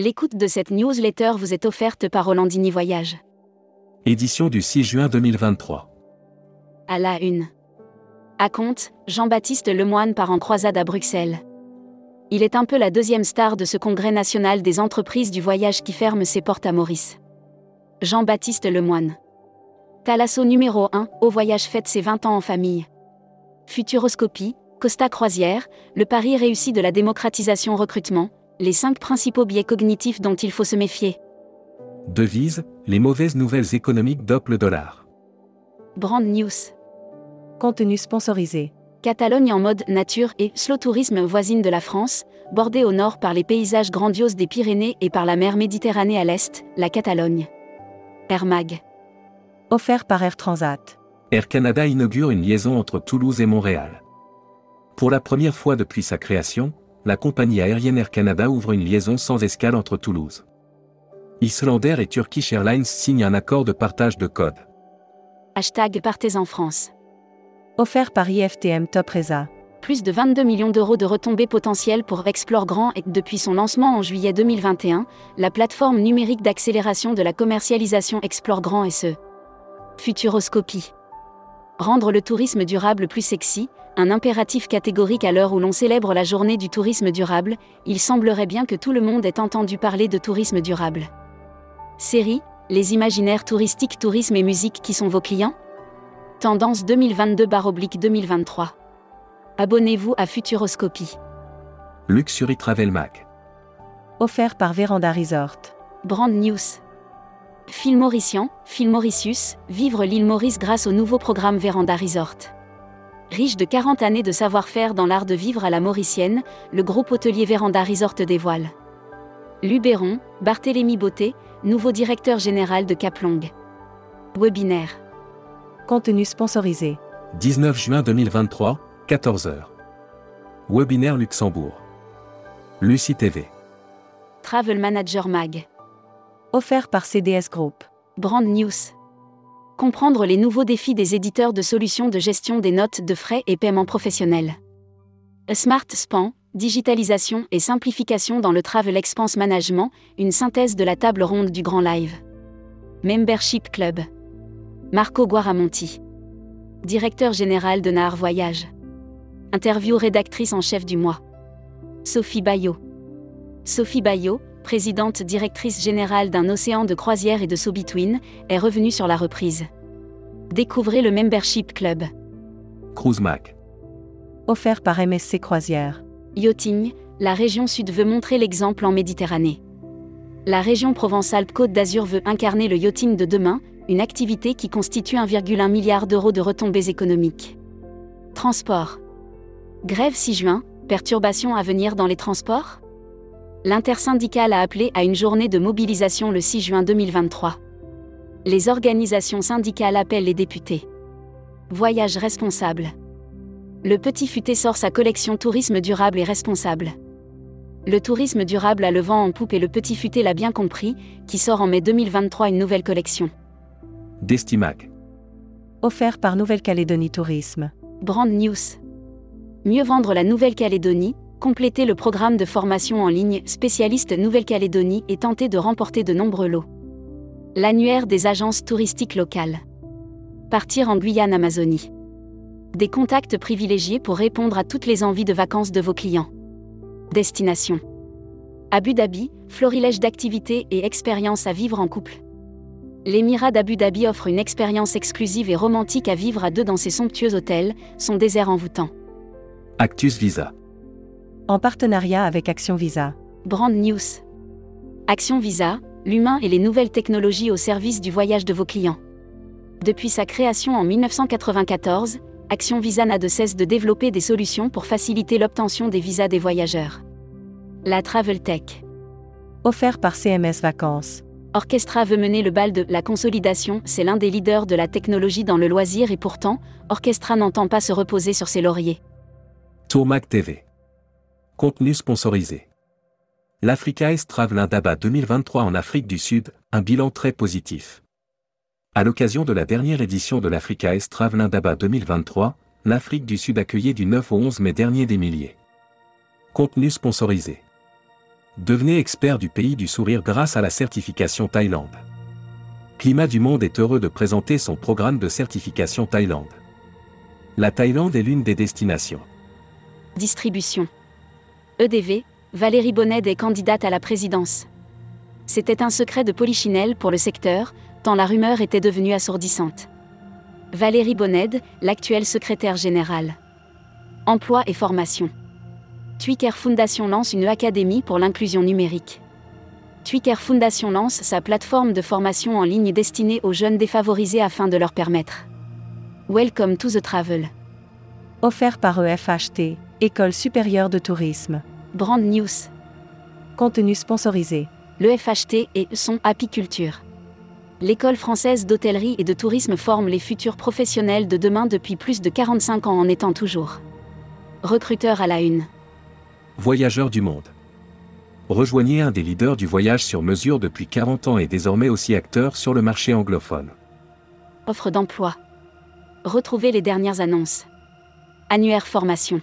L'écoute de cette newsletter vous est offerte par Rolandini Voyage. Édition du 6 juin 2023. À la une. À compte, Jean-Baptiste Lemoine part en croisade à Bruxelles. Il est un peu la deuxième star de ce congrès national des entreprises du voyage qui ferme ses portes à Maurice. Jean-Baptiste Lemoine. Thalasso numéro 1, au voyage fête ses 20 ans en famille. Futuroscopie, Costa Croisière, le pari réussi de la démocratisation recrutement, les cinq principaux biais cognitifs dont il faut se méfier. Devise, les mauvaises nouvelles économiques dopent le dollar. Brand News. Contenu sponsorisé. Catalogne en mode nature et slow tourisme voisine de la France, bordée au nord par les paysages grandioses des Pyrénées et par la mer Méditerranée à l'est, la Catalogne. Air Mag. Offert par Air Transat. Air Canada inaugure une liaison entre Toulouse et Montréal. Pour la première fois depuis sa création, la compagnie aérienne Air Canada ouvre une liaison sans escale entre Toulouse. Islander et Turkish Airlines signent un accord de partage de code. Hashtag Partez en France. Offert par IFTM Top Reza. Plus de 22 millions d'euros de retombées potentielles pour Explore Grand et depuis son lancement en juillet 2021, la plateforme numérique d'accélération de la commercialisation Explore Grand SE. Futuroscopie. Rendre le tourisme durable plus sexy, un impératif catégorique à l'heure où l'on célèbre la journée du tourisme durable, il semblerait bien que tout le monde ait entendu parler de tourisme durable. Série, les imaginaires touristiques, tourisme et musique qui sont vos clients? Tendance 2022-2023. Abonnez-vous à Futuroscopie. Luxury Travel Mag. Offert par Véranda Resort. Brand News. Phil Maurician, Phil Mauritius, vivre l'île Maurice grâce au nouveau programme Véranda Resort. Riche de 40 années de savoir-faire dans l'art de vivre à la mauricienne, le groupe hôtelier Véranda Resort dévoile. Luberon, Barthélémy Beauté, nouveau directeur général de Caplong. Webinaire. Contenu sponsorisé. 19 juin 2023, 14h. Webinaire Luxembourg. Lucie TV. Travel Manager Mag. Offert par CDS Group. Brand News. Comprendre les nouveaux défis des éditeurs de solutions de gestion des notes de frais et paiement professionnels. A Smart Span, digitalisation et simplification dans le Travel Expense Management, une synthèse de la table ronde du Grand Live. Membership Club. Marco Guaramonti. Directeur général de Nahar Voyage. Interview rédactrice en chef du mois. Sophie Bayot. Sophie Bayot, présidente directrice générale d'un océan de croisière et de so-between, est revenue sur la reprise. Découvrez le Membership Club. Cruise Mac. Offert par MSC Croisière. Yachting, la région sud veut montrer l'exemple en Méditerranée. La région Provence-Alpes-Côte d'Azur veut incarner le yachting de demain, une activité qui constitue 1,1 milliard d'euros de retombées économiques. Transport. Grève 6 juin, perturbations à venir dans les transports? L'intersyndicale a appelé à une journée de mobilisation le 6 juin 2023. Les organisations syndicales appellent les députés. Voyage responsable. Le Petit Futé sort sa collection Tourisme durable et responsable. Le tourisme durable a le vent en poupe et le Petit Futé l'a bien compris, qui sort en mai 2023 une nouvelle collection. Destimac. Offert par Nouvelle-Calédonie Tourisme. Brand News. Mieux vendre la Nouvelle-Calédonie, compléter le programme de formation en ligne spécialiste Nouvelle-Calédonie et tenter de remporter de nombreux lots. L'annuaire des agences touristiques locales. Partir en Guyane Amazonie. Des contacts privilégiés pour répondre à toutes les envies de vacances de vos clients. Destination. Abu Dhabi, florilège d'activités et expériences à vivre en couple. L'émirat d'Abu Dhabi offre une expérience exclusive et romantique à vivre à deux dans ses somptueux hôtels, son désert envoûtant. Actus Visa. En partenariat avec Action Visa. Brand News. Action Visa, l'humain et les nouvelles technologies au service du voyage de vos clients. Depuis sa création en 1994, Action Visa n'a de cesse de développer des solutions pour faciliter l'obtention des visas des voyageurs. La Travel Tech. Offert par CMS Vacances. Orchestra veut mener le bal de la consolidation, c'est l'un des leaders de la technologie dans le loisir et pourtant, Orchestra n'entend pas se reposer sur ses lauriers. Tourmac TV. Contenu sponsorisé. L'Africa Est Travel Indaba 2023 en Afrique du Sud, un bilan très positif. À l'occasion de la dernière édition de l'Africa Est Travel Indaba 2023, l'Afrique du Sud accueillait du 9 au 11 mai dernier des milliers. Contenu sponsorisé. Devenez expert du pays du sourire grâce à la certification Thaïlande. Climat du Monde est heureux de présenter son programme de certification Thaïlande. La Thaïlande est l'une des destinations. Distribution. EDV, Valérie Bonnet est candidate à la présidence. C'était un secret de polichinelle pour le secteur, tant la rumeur était devenue assourdissante. Valérie Bonned, l'actuelle secrétaire générale. Emploi et formation. Twicker Foundation lance une académie pour l'inclusion numérique. Twicker Foundation lance sa plateforme de formation en ligne destinée aux jeunes défavorisés afin de leur permettre. Welcome to the travel. Offert par EFHT, École supérieure de tourisme. Brand News. Contenu sponsorisé. Le FHT et son apiculture. L'école française d'hôtellerie et de tourisme forme les futurs professionnels de demain depuis plus de 45 ans en étant toujours. Recruteur à la une. Voyageurs du monde. Rejoignez un des leaders du voyage sur mesure depuis 40 ans et désormais aussi acteur sur le marché anglophone. Offre d'emploi. Retrouvez les dernières annonces. Annuaire formation.